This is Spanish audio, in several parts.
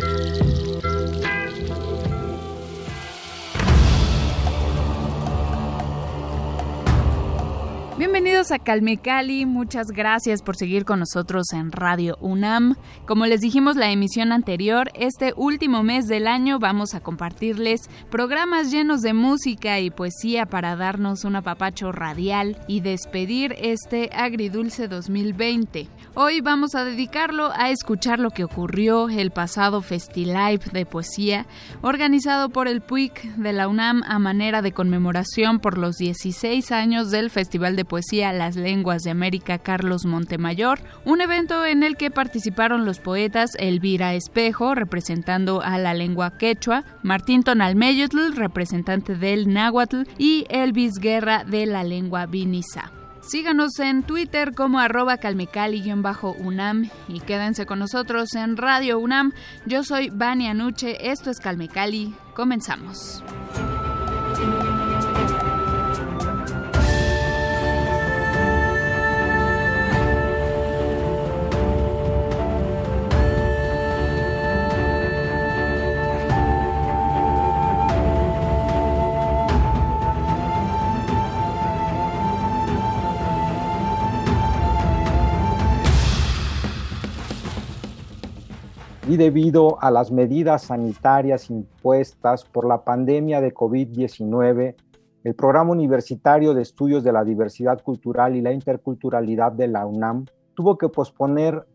thank you Bienvenidos a Calme Cali, muchas gracias por seguir con nosotros en Radio UNAM. Como les dijimos la emisión anterior, este último mes del año vamos a compartirles programas llenos de música y poesía para darnos un apapacho radial y despedir este agridulce 2020. Hoy vamos a dedicarlo a escuchar lo que ocurrió el pasado FestiLive de poesía, organizado por el PUIC de la UNAM a manera de conmemoración por los 16 años del Festival de Poesía Las Lenguas de América Carlos Montemayor, un evento en el que participaron los poetas Elvira Espejo, representando a la lengua quechua, Martín Tonalmeyotl, representante del náhuatl, y Elvis Guerra de la lengua vinizá. Síganos en Twitter como arroba calmecali-unam y quédense con nosotros en Radio UNAM. Yo soy Vania Nuche, esto es Calmecali. Comenzamos. Y debido a las medidas sanitarias impuestas por la pandemia de COVID-19, el Programa Universitario de Estudios de la Diversidad Cultural y la Interculturalidad de la UNAM tuvo que posponer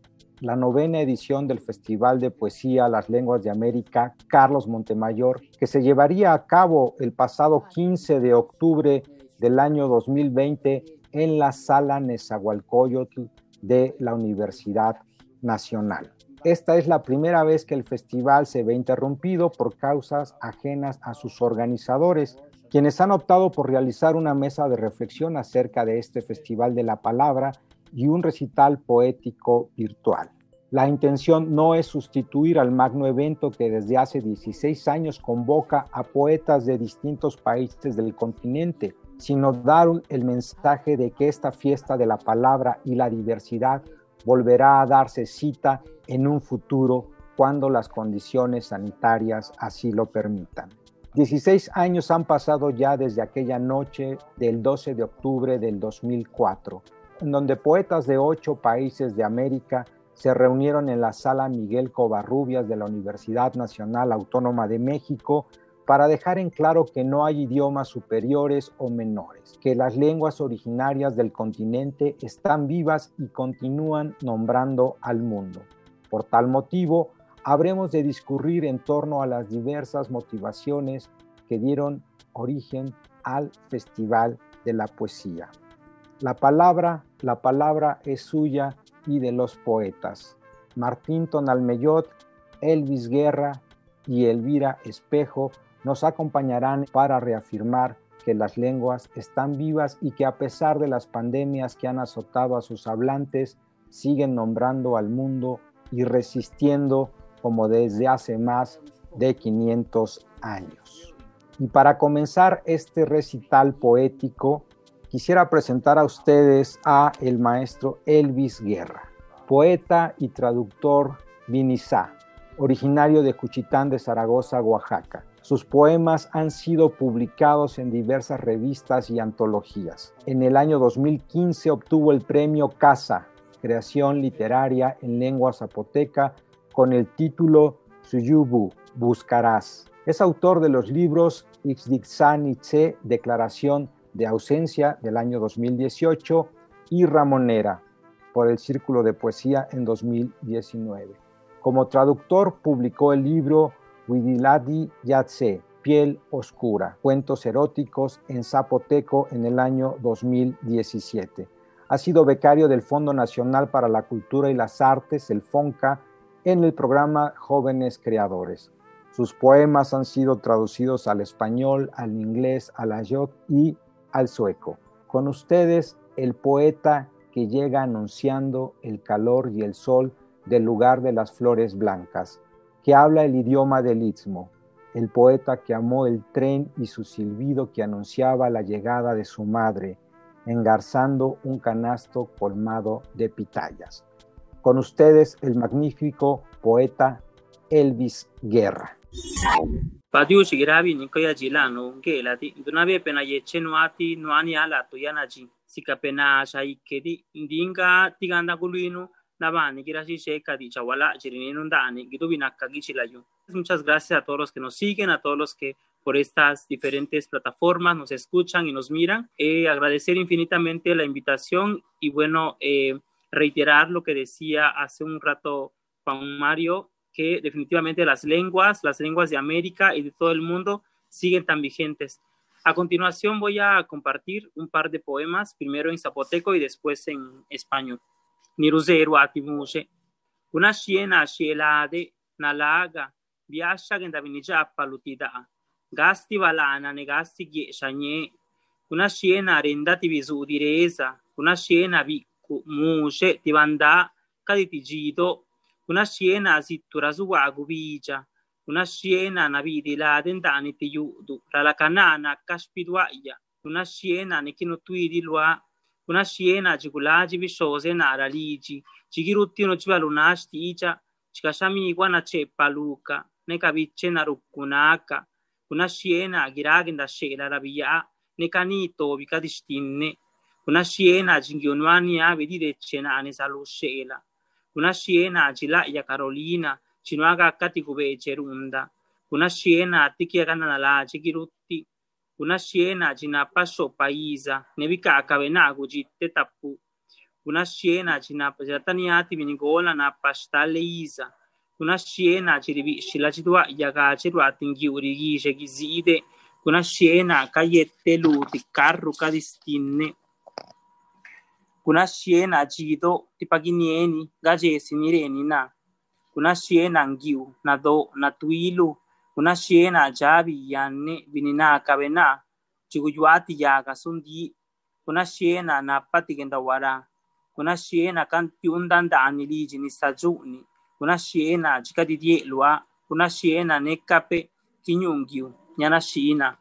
la novena edición del Festival de Poesía Las Lenguas de América Carlos Montemayor, que se llevaría a cabo el pasado 15 de octubre del año 2020 en la Sala Nezahualcóyotl de la Universidad Nacional. Esta es la primera vez que el festival se ve interrumpido por causas ajenas a sus organizadores, quienes han optado por realizar una mesa de reflexión acerca de este Festival de la Palabra y un recital poético virtual. La intención no es sustituir al magno evento que desde hace 16 años convoca a poetas de distintos países del continente, sino dar el mensaje de que esta fiesta de la palabra y la diversidad volverá a darse cita en un futuro cuando las condiciones sanitarias así lo permitan. 16 años han pasado ya desde aquella noche del 12 de octubre del 2004, en donde poetas de ocho países de América se reunieron en la sala Miguel Covarrubias de la Universidad Nacional Autónoma de México para dejar en claro que no hay idiomas superiores o menores, que las lenguas originarias del continente están vivas y continúan nombrando al mundo. Por tal motivo, habremos de discurrir en torno a las diversas motivaciones que dieron origen al Festival de la Poesía. La palabra, la palabra es suya y de los poetas. Martín Tonalmeyot, Elvis Guerra y Elvira Espejo nos acompañarán para reafirmar que las lenguas están vivas y que a pesar de las pandemias que han azotado a sus hablantes, siguen nombrando al mundo y resistiendo como desde hace más de 500 años. Y para comenzar este recital poético, quisiera presentar a ustedes a el maestro Elvis Guerra, poeta y traductor vinizá, originario de Cuchitán de Zaragoza, Oaxaca sus poemas han sido publicados en diversas revistas y antologías. En el año 2015 obtuvo el premio Casa, creación literaria en lengua zapoteca, con el título Suyubu, Buscarás. Es autor de los libros Ixdixaniche, Declaración de Ausencia del año 2018 y Ramonera, por el Círculo de Poesía en 2019. Como traductor publicó el libro Widiladi Yatse, Piel Oscura, cuentos eróticos en zapoteco en el año 2017. Ha sido becario del Fondo Nacional para la Cultura y las Artes, el FONCA, en el programa Jóvenes Creadores. Sus poemas han sido traducidos al español, al inglés, al ayok y al sueco. Con ustedes, el poeta que llega anunciando el calor y el sol del lugar de las flores blancas, que habla el idioma del istmo, el poeta que amó el tren y su silbido que anunciaba la llegada de su madre, engarzando un canasto colmado de pitayas. Con ustedes el magnífico poeta Elvis Guerra. Nabani girasi sheka di chawala chirininu ndani gitu binaka gichilayu Muchas gracias a todos los que nos siguen, a todos los que por estas diferentes plataformas nos escuchan y nos miran. Eh, agradecer infinitamente la invitación y bueno, eh, reiterar lo que decía hace un rato Juan Mario, que definitivamente las lenguas, las lenguas de América y de todo el mundo siguen tan vigentes. A continuación voy a compartir un par de poemas, primero en zapoteco y después en español. Niruseru muse. Una sciena scielade, na laga, biascia che davini già palutida. Gasti valana, ne gasti ghiesciagne. Una sciena rendati visu di resa, una sciena vicco, muse, ti vandà, caditigito. Una sciena sittura sua gupigia. Una sciena navidi la dentani ti iudu, tra la canana caspiduaia. Una sciena ne chino tuidi lua kunashiena chikulachi vixozena lichi chikirutino chivalunaxi tiicha chikaxamikua nachepaluka nekaviche narukunaka kunaxiena kiraki ndaxelara viya'a nekanitovi kadixtinne kunaxiena chinkiunuania virirechena anisaluxela kunaxiena chila'ya carolina chinuaka kati kuvecherunda kunaxiena tikiakananala chikiruti una jina cinapasso paiza. Nebika akabe nago jitte tapu una jina jatani jataniati vinigola na pasta leiza kuna sciena ciribi shilacitwa yakacirwa tingi urigishe gizide kuna sciena kayette luti carru kadistinne kuna sciena cido tipaginieni gajesinireni na. Kuna sciena ngiu na do na tuilu kuna shiena jabi yanne vinina kabena chiguyuati yaga sundi kuna shiena na patigenda wara. Kuna shiena kanti undanda aniliji ni. Sajuni kuna shiena jikadi dielua kuna shiena nekape kinyungiu nyana shina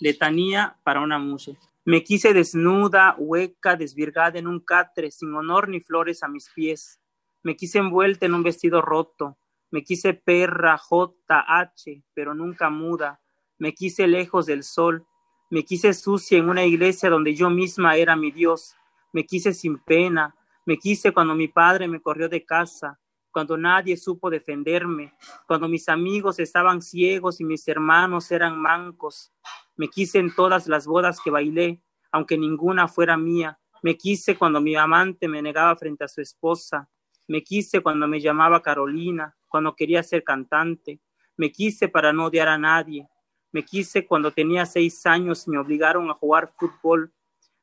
letanía para una mujer me quise desnuda, hueca, desvirgada en un catre, sin honor ni flores a mis pies. Me quise envuelta en un vestido roto. Me quise perra, J, H, pero nunca muda. Me quise lejos del sol. Me quise sucia en una iglesia donde yo misma era mi Dios. Me quise sin pena. Me quise cuando mi padre me corrió de casa, cuando nadie supo defenderme, cuando mis amigos estaban ciegos y mis hermanos eran mancos. Me quise en todas las bodas que bailé, aunque ninguna fuera mía. Me quise cuando mi amante me negaba frente a su esposa. Me quise cuando me llamaba Carolina, cuando quería ser cantante. Me quise para no odiar a nadie. Me quise cuando tenía seis años y me obligaron a jugar fútbol.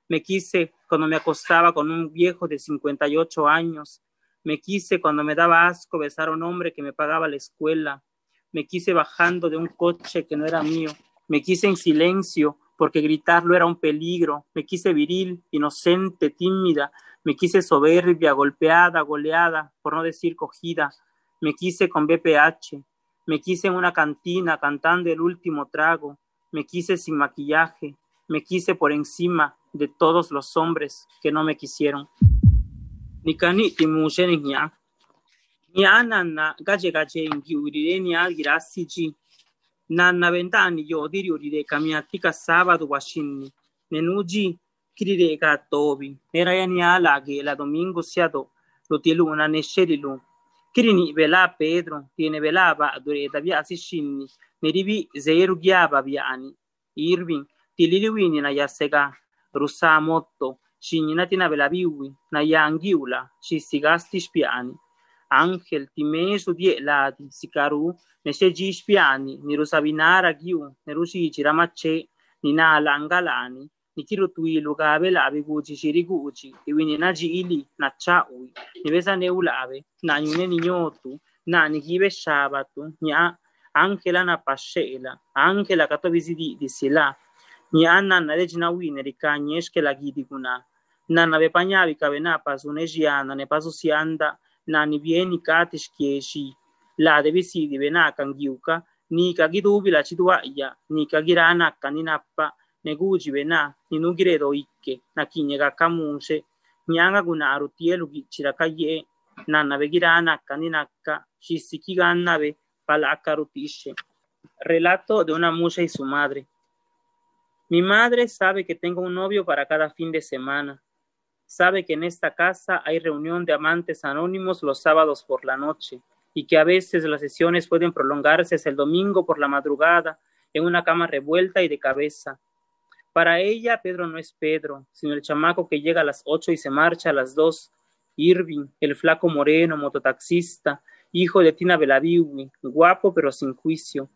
Me quise cuando me acostaba con un viejo de 58 años. Me quise cuando me daba asco besar a un hombre que me pagaba la escuela. Me quise bajando de un coche que no era mío. Me quise en silencio porque gritarlo era un peligro. Me quise viril, inocente, tímida. Me quise soberbia, golpeada, goleada, por no decir cogida. Me quise con BPH. Me quise en una cantina cantando el último trago. Me quise sin maquillaje. Me quise por encima de todos los hombres que no me quisieron. Nikani timusheni nya. Nya nana gaje gaje ingiurire nya girasiji. Nana ventani yo diriurire kamiatika sábado washinni. Nenuji kirire ga tobi. Nera ya nya lage la domingo siado. Lo tieluna nesherilu. Kirini velaa Pedron tiene velaba duretabi asi shinni neribi zeeru giaba biani Irving tililiwini na yasega rusamotto shinninati tina velabiwi na yangiula shissigasti spiani Angel timesu dielati sikaru nesheji spiani niru sabinara giu neru shicira macce ninala langalani nikiro tui lugabe la abe guchi shirigu uchi iwi nina jiili na cha ui niweza ne ula abe na nyune ninyo otu na nikibe shabatu nya angela na pashe ila angela kato vizidi disila nya anna na lejina nichirutuilu kaabe laabe kuuchixiri kuuchiktiwi ninachi'ili nacha'wi nipessaneu laabe na'añune niño'otu na'anikibe xábatu ña'á Ángela napaxe'ela Ángela katóbisi di'disila ña'á nanarechinawi'neri kaañexkelakítikuna nanabepaña'abikabe napasunexyana nepasusianta nanibie nikatexkiexi laadebisidibe na'aka nkiuka nika kitupila chitu'aya nika kirá nakani napa gidi kuna na na bepanyabi kabe na pasune jiana ne pasu sianda na ni vieni katish kieshi la de visidi bena kangiuka ni kagidubi la chidwa ya ni kagirana kaninappa neguji bena ni nugire do ikke na kinyega kamushe nyanga guna arutielu chirakaye na navegirana kaninaka shisikigannabe palakarutishe relato de una musa y su madre. Mi madre sabe que tengo un novio para cada fin de semana. Sabe que en esta casa hay reunión de amantes anónimos los sábados por la noche y que a veces las sesiones pueden prolongarse hasta el domingo por la madrugada en una cama revuelta y de cabeza. Para ella, Pedro no es Pedro, sino el chamaco que llega a las ocho y se marcha a las dos. Irving, el flaco moreno, mototaxista, hijo de Tina Belaviwi, guapo pero sin juicio.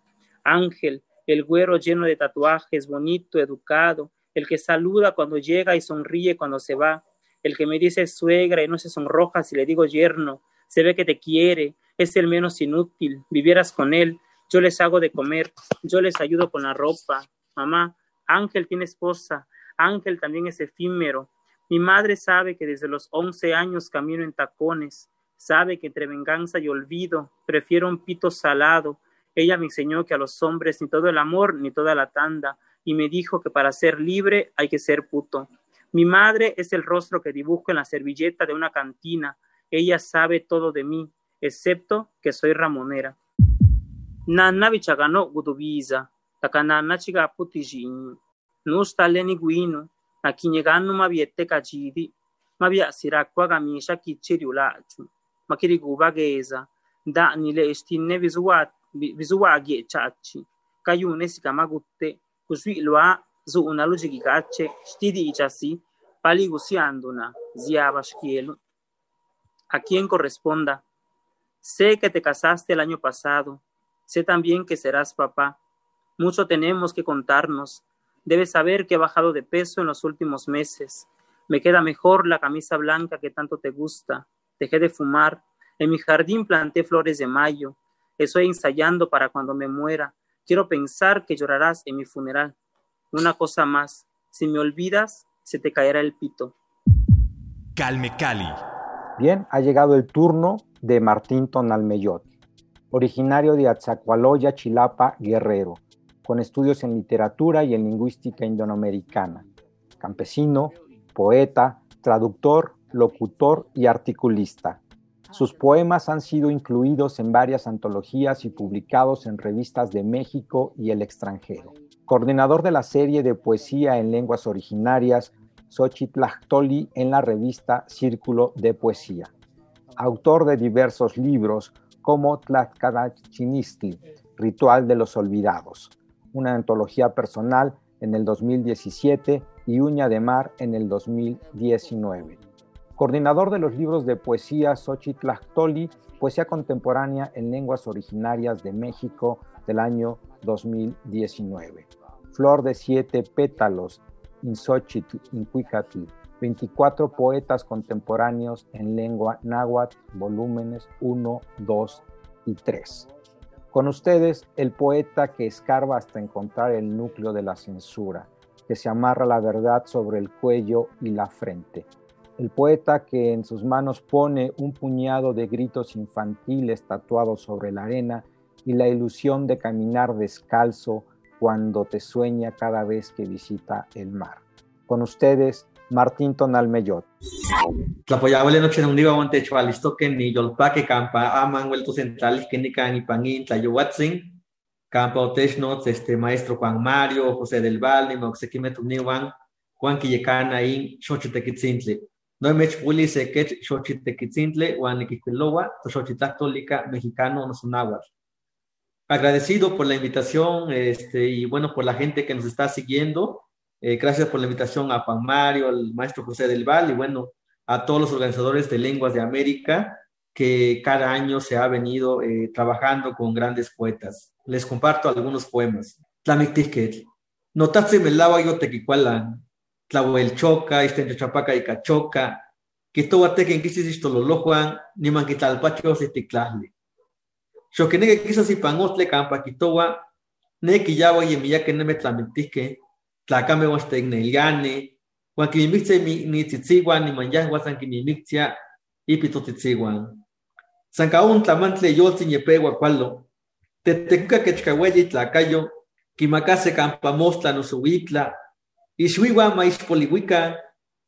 Ángel, el güero lleno de tatuajes, bonito, educado, el que saluda cuando llega y sonríe cuando se va, el que me dice suegra y no se sonroja si le digo yerno, se ve que te quiere, es el menos inútil, vivieras con él, yo les hago de comer, yo les ayudo con la ropa. Mamá, Ángel tiene esposa, Ángel también es efímero. Mi madre sabe que desde los once años camino en tacones, sabe que entre venganza y olvido prefiero un pito salado. Ella me enseñó que a los hombres ni todo el amor ni toda la tanda, y me dijo que para ser libre hay que ser puto. Mi madre es el rostro que dibujo en la servilleta de una cantina. Ella sabe todo de mí, excepto que soy ramonera. Nana vichagano gudubiza, takanana chiga putijin. Nusta leni guino, na kinyegano mabiette kajidi, mabia sirakwa gamisha kichiriulachu, makiri gubageza, da nile estinne visuagi chachi, kayune sikamagutte, kuswi loa zu una luce gigace, stidi ichasi, paligusianduna, ziaba shkielu. A quien corresponda, sé que te casaste el año pasado, sé también que serás papá. Mucho tenemos que contarnos. Debes saber que he bajado de peso en los últimos meses. Me queda mejor la camisa blanca que tanto te gusta. Dejé de fumar. En mi jardín planté flores de mayo. Estoy ensayando para cuando me muera. Quiero pensar que llorarás en mi funeral. Una cosa más. Si me olvidas, se te caerá el pito. Calme Cali. Bien, ha llegado el turno de Martín Tonalmeyot, originario de Atzacualoya, Chilapa, Guerrero, con estudios en literatura y en lingüística indoamericana, campesino, poeta, traductor, locutor y articulista. Sus poemas han sido incluidos en varias antologías y publicados en revistas de México y el extranjero. Coordinador de la serie de poesía en lenguas originarias Xochitlactoli en la revista Círculo de Poesía. Autor de diversos libros como Tlaxcalachinistli, Ritual de los Olvidados, una antología personal en el 2017 y Uña de Mar en el 2019. Coordinador de los libros de poesía Xochitlactoli, Poesía Contemporánea en Lenguas Originarias de México del año 2019. Flor de siete pétalos, Insochitl, Incuicatl, 24 poetas contemporáneos en lengua náhuatl, volúmenes 1, 2 y 3. Con ustedes, el poeta que escarba hasta encontrar el núcleo de la censura, que se amarra la verdad sobre el cuello y la frente. El poeta que en sus manos pone un puñado de gritos infantiles tatuados sobre la arena y la ilusión de caminar descalzo cuando te sueña cada vez que visita el mar. Con ustedes, Martín Tonalmeyot. Tlapoyabole noche de un día guante chualisto que ni yolpaque campa aman vuelto central que ni can y pangin tlayowatzin campa otechnots este maestro Juan Mario José del Valle moxequime tuniwan Juan Quillecana in xochitequitzintle no me chpuli se que xochitequitzintle Juan Niquiquilowa xochitactólica mexicano no sonáhuatl agradecido por la invitación este, y bueno, por la gente que nos está siguiendo. Eh, gracias por la invitación a Juan Mario, al maestro José del Val y bueno, a todos los organizadores de Lenguas de América que cada año se ha venido eh, trabajando con grandes poetas. Les comparto algunos poemas. Tlamictiquet. Notatse melawa yo tequicualan. Tlahuel choca, este chapaca y cachoca. Que todo ate que en quisis esto lo lojuan, ni manquitalpacho se ticlasle Xokenege quizás si pangotle campa quitoa, ne que ya voy en tlacame was tecneliane, Juan que mi ni tzitziguan, ni manjah wasan que mi mixtia, y pito tzitziguan. Sancaun tlamantle yolzin yepegua cualo, te tecuca que chcahuelli tlacayo, Kimacase campamostla no suwitla, Ixwiwa maixpolihuica,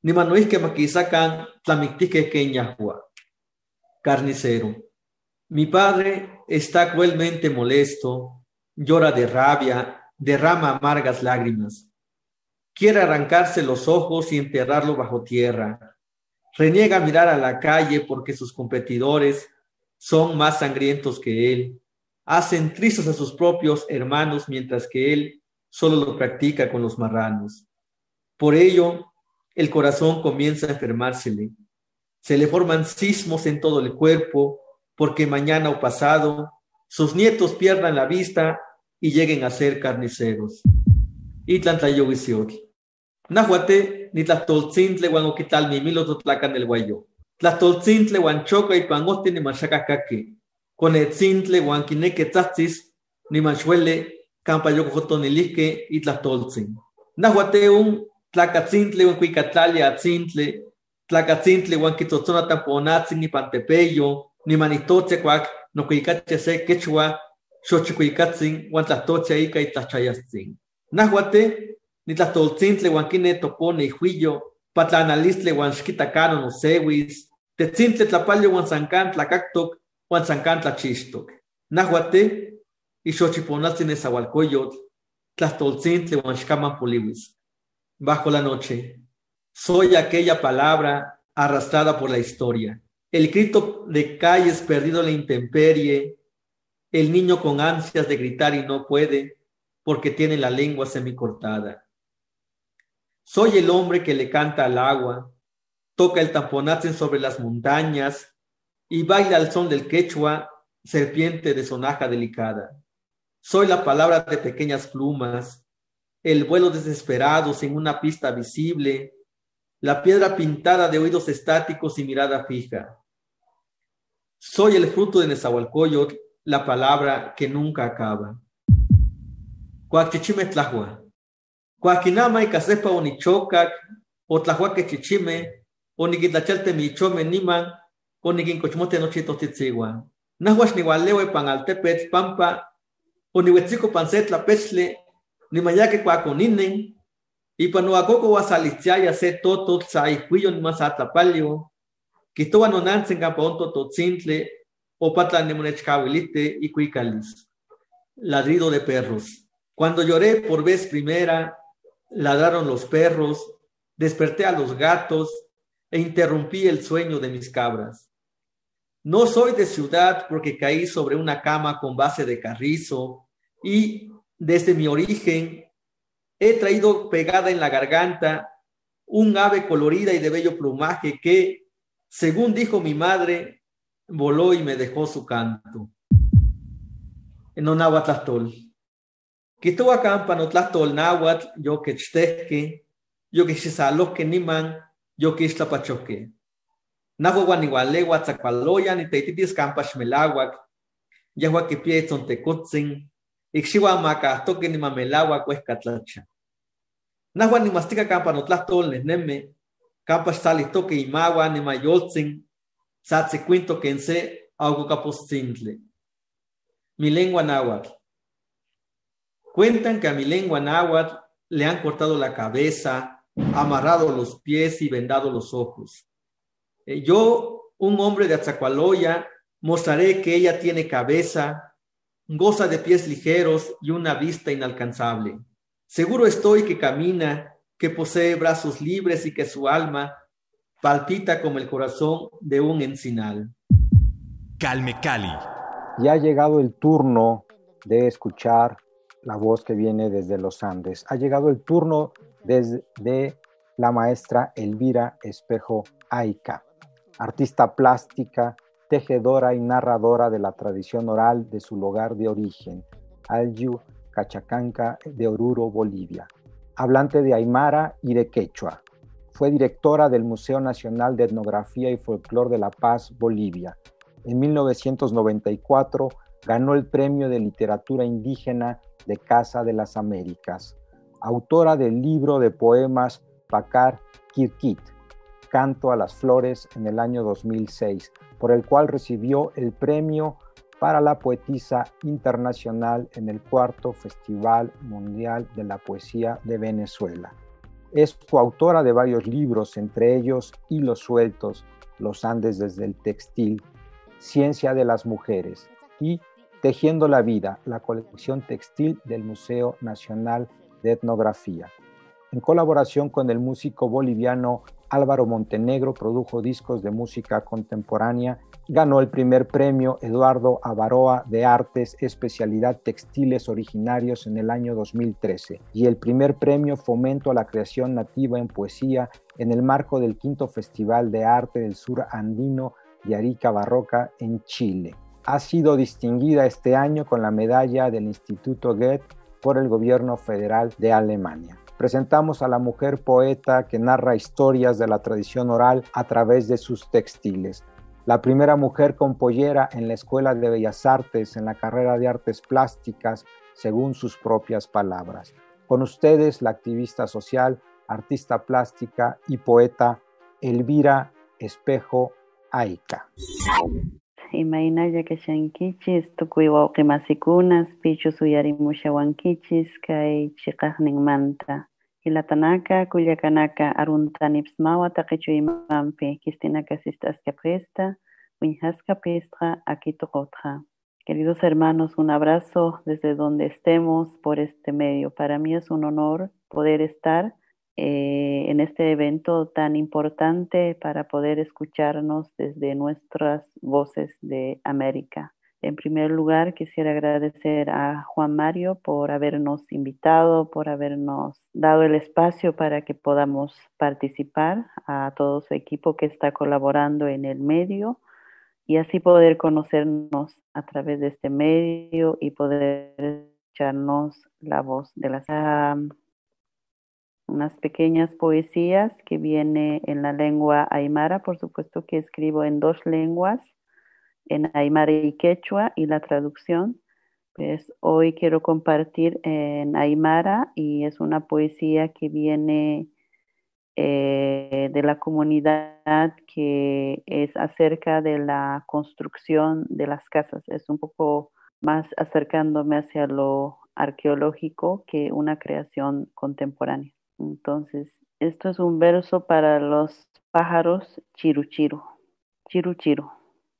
ni manuisque maquisacan tlamictique queñahua. Carnicero. Mi padre está cruelmente molesto, llora de rabia, derrama amargas lágrimas. Quiere arrancarse los ojos y enterrarlo bajo tierra. Reniega mirar a la calle porque sus competidores son más sangrientos que él. Hacen tristes a sus propios hermanos mientras que él solo lo practica con los marranos. Por ello, el corazón comienza a enfermársele. Se le forman sismos en todo el cuerpo porque mañana o pasado sus nietos pierdan la vista y lleguen a ser carniceros. Tlayohuisiotl. Nahuate ni tlahtoltzintle wan oquital ni milo totlacan el guayo. Tlahtoltzintle wan choca y pangote ni machacacaqui. Con etzintle wan quineque tzatzis ni manchuele campa yocojotonilique y tlahtoltzin. Nahuate un tlacatzintli wan cuicatlali atzintle, tlacatzintli wan quitotzona ni pantepeyo, ni manitoche cuac no cuicache se quechua, xochicuicatzin, ica y tlachayatzin. Nahuate, ni tlatoltzintle wan kine topone huillo, patlanalistle wan xquitacano no sewis, tetzintle tlapalio wan sancan tlacactoc, wan sancan tlachistok. Nahuate, y xochiponatzin esahualcoyotl, tlastoltzintle wan xcaman poliwis. Bajo la noche, soy aquella palabra arrastrada por la historia el grito de calles perdido en la intemperie, el niño con ansias de gritar y no puede porque tiene la lengua semicortada. Soy el hombre que le canta al agua, toca el tamponazo sobre las montañas y baila al son del quechua, serpiente de sonaja delicada. Soy la palabra de pequeñas plumas, el vuelo desesperado sin una pista visible, la piedra pintada de oídos estáticos y mirada fija. Soy el fruto de Nezahualcóyotl, la palabra que nunca acaba. Cuachichime tlahua. Cuaquinama y casepa onichocac, o tlahuaque chichime, o niquitlachalte michome niman, o niquincochmote nochito titzigua. Nahuash nihualewe panaltepet pampa, o nihuetzico pancetla pechle, ni mayaque cuaconinen, y panuacoco wasalitzaya se toto tzaihuillo ni masatlapalio, Quitoa no nansen camponto totzintle, o patlan nemonechkawilite y cuicalis. Ladrido de perros. Cuando lloré por vez primera, ladraron los perros, desperté a los gatos e interrumpí el sueño de mis cabras. No soy de ciudad porque caí sobre una cama con base de carrizo y desde mi origen he traído pegada en la garganta un ave colorida y de bello plumaje que, según dijo mi madre, voló y me dejó su canto. En Onahuatlastol. No tlastol náhuatl, yo que chtehque, yo que xisaloque niman, yo que ixtlapachoque. Nahuahuan igualewa tzacualoyan y teititis campa xmelahuac, yahua que pie tzontecotzin, ixxiwa macahtoque ni mamelahuac huescatlacha. Nahuan ni mastica campa no tlastol nesneme, Campa toque y magua ni mayoltzin, quinto quense capostintle. Mi lengua. Cuentan que a mi lengua náhuatl le han cortado la cabeza, amarrado los pies y vendado los ojos. Eh, yo, un hombre de Atzacualoya, mostraré que ella tiene cabeza, goza de pies ligeros y una vista inalcanzable. Seguro estoy que camina que posee brazos libres y que su alma palpita como el corazón de un encinal. Calme Cali. Ya ha llegado el turno de escuchar la voz que viene desde los Andes. Ha llegado el turno desde de la maestra Elvira Espejo Aica, artista plástica, tejedora y narradora de la tradición oral de su lugar de origen, Alyu Cachacanca de Oruro, Bolivia hablante de Aymara y de Quechua. Fue directora del Museo Nacional de Etnografía y Folclor de La Paz, Bolivia. En 1994 ganó el Premio de Literatura Indígena de Casa de las Américas. Autora del libro de poemas Pacar Kirkit, Canto a las Flores, en el año 2006, por el cual recibió el premio para la poetisa internacional en el cuarto Festival Mundial de la Poesía de Venezuela. Es coautora de varios libros, entre ellos Hilos Sueltos, Los Andes desde el Textil, Ciencia de las Mujeres y Tejiendo la Vida, la colección textil del Museo Nacional de Etnografía. En colaboración con el músico boliviano Álvaro Montenegro, produjo discos de música contemporánea ganó el primer premio Eduardo Avaroa de Artes, especialidad textiles originarios en el año 2013 y el primer premio Fomento a la Creación Nativa en Poesía en el marco del quinto Festival de Arte del Sur Andino de Arica Barroca en Chile. Ha sido distinguida este año con la medalla del Instituto Goethe por el gobierno federal de Alemania. Presentamos a la mujer poeta que narra historias de la tradición oral a través de sus textiles la primera mujer con pollera en la Escuela de Bellas Artes en la carrera de Artes Plásticas, según sus propias palabras. Con ustedes, la activista social, artista plástica y poeta Elvira Espejo Aika. Imaynalla tukuy wawqimasikunas pichu suyarimushawankichis kay chiqaqninmanta Ilatanaka, Cuyacanaka, Aruntanipsmawa, Taquichuimampi, Kistinaka, Sistasca Presta, Winhasca Pestra, Aquitocotra. Queridos hermanos, un abrazo desde donde estemos por este medio. Para mí es un honor poder estar eh, en este evento tan importante para poder escucharnos desde nuestras voces de América. En primer lugar, quisiera agradecer a Juan Mario por habernos invitado, por habernos dado el espacio para que podamos participar, a todo su equipo que está colaborando en el medio y así poder conocernos a través de este medio y poder escucharnos la voz de las unas pequeñas poesías que viene en la lengua aymara, por supuesto que escribo en dos lenguas en Aymara y Quechua y la traducción. Pues hoy quiero compartir en Aymara y es una poesía que viene eh, de la comunidad que es acerca de la construcción de las casas. Es un poco más acercándome hacia lo arqueológico que una creación contemporánea. Entonces, esto es un verso para los pájaros chiruchiru. Chiruchiru.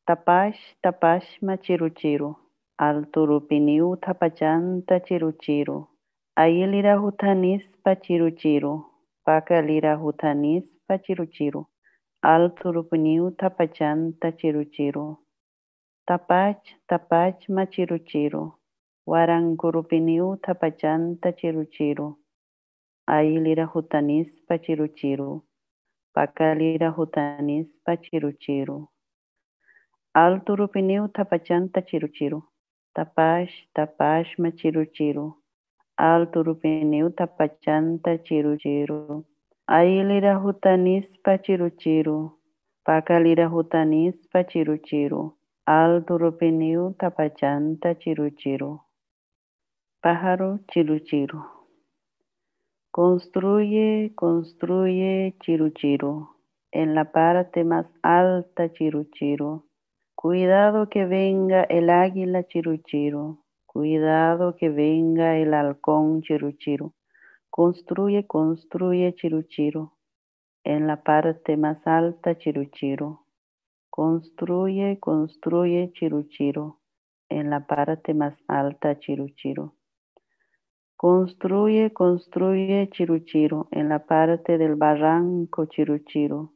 Tapash, tapash, machiruchiru. Alturupiniu tapachanta chiruchiru. Ayilira hutanis pachiruchiru. Pakalira hutanis pachiruchiru. Alturupiniu tapachanta chiruchiru. Tapach, tapach, machiruchiru. Warankurupiniu tapachanta chiruchiru. Ayilira hutanis pachiruchiru. Pakalira hutanis pachiruchiru. Alturupiniu tapachanta chiruchiru. Tapash, tapash ma chiruchiru. Alturupiniu tapachanta chiruchiru. Ailira hutanis pachiruchiru. Pakalira hutanis pachiruchiru. Alturupiniu tapachanta chiruchiru. Pájaro chiruchiru. Construye, construye chiruchiru. En la parte más alta chiruchiru Cuidado que venga el águila chiruchiro, cuidado que venga el halcón chiruchiro. Construye, construye chiruchiro, en la parte más alta chiruchiro. Construye, construye chiruchiro, en la parte más alta chiruchiro. Construye, construye chiruchiro, en la parte del barranco chiruchiro.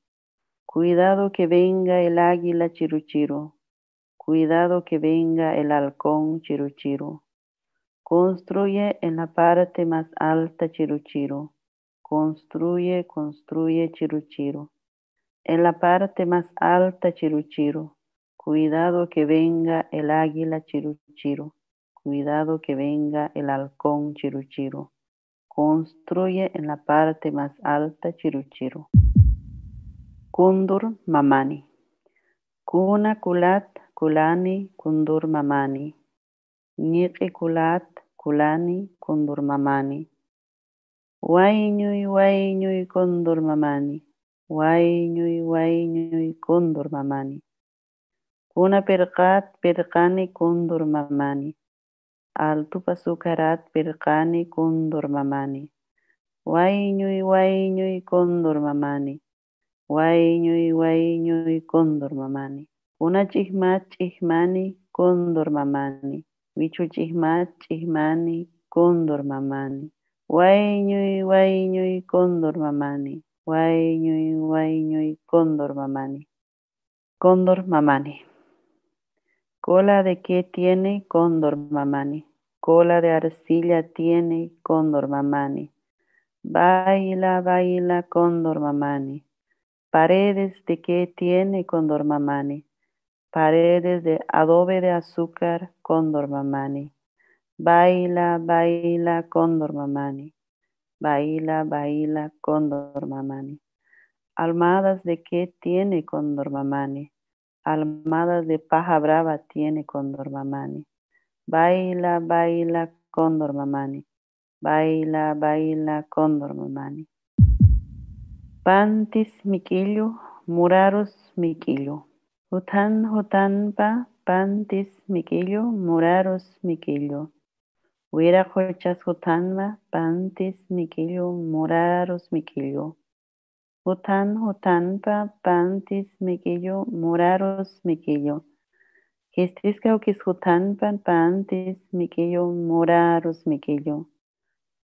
Cuidado que venga el águila chiruchiro. Cuidado que venga el halcón chiruchiro. Construye en la parte más alta chiruchiro. Construye, construye chiruchiro. En la parte más alta chiruchiro. Cuidado que venga el águila chiruchiro. Cuidado que venga el halcón chiruchiro. Construye en la parte más alta chiruchiro. Kundur mamani. Kuna kulat kulani kundur mamani. ñiqi kulat kulani kundurmamani. Wayñuy wayñuy kundurmamani. Wayñuy wayñuy kundurmamani. Kuna pirqat pirqani kundurmamani. Altupa sukarat pirqani kundurmamani. Wayñuy wayñuy kundurmamani. Wayñuy wayñuy kundurmamani. Una chihmat chihmani kundurmamani. Wichu chihmat chihmani kundurmamani. Wayñuy wayñuy. Wayñuy wayñuy kundurmamani. Cóndor mamani. Cola de qué tiene cóndor mamani. Cola de arcilla tiene cóndor mamani. Baila, baila cóndor mamani. Paredes de qué tiene cóndor mamani. Paredes de adobe de azúcar cóndor mamani. Baila, baila cóndor mamani. Baila, baila cóndor mamani. Almadas de qué tiene cóndor mamani. Almadas de paja brava tiene cóndor mamani. Baila, baila cóndor mamani. Baila, baila cóndor mamani. Pantis miquillo, muraros miquillo. Hutan hutanpa, pantis miquillo, muraros miquillo. Huira colchas hutanma, pantis miquillo, muraros miquillo. Hutan hutanpa, pantis miquillo, muraros miquillo. Quistisca uquis hutanpa, pantis miquillo, muraros miquillo.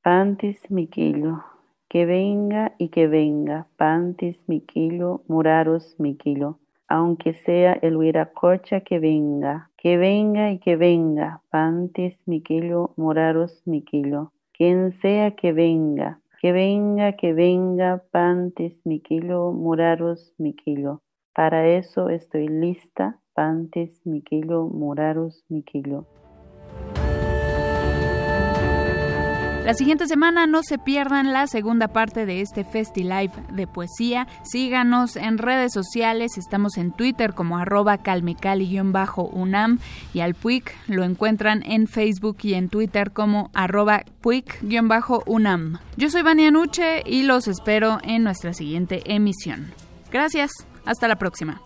Pantis miquillo. Que venga y que venga, pantis miquillo, muraros miquillo. Aunque sea el huiracocha que venga, que venga y que venga, pantis miquillo, muraros miquillo. Quien sea que venga, que venga, que venga, pantis miquillo, muraros miquillo. Para eso estoy lista, pantis miquillo, muraros miquillo. La siguiente semana no se pierdan la segunda parte de este FestiLive de poesía. Síganos en redes sociales, estamos en Twitter como arroba calmecali-unam y al PUIC lo encuentran en Facebook y en Twitter como arroba PUIC-unam. Yo soy Vania Nuche y los espero en nuestra siguiente emisión. Gracias, hasta la próxima.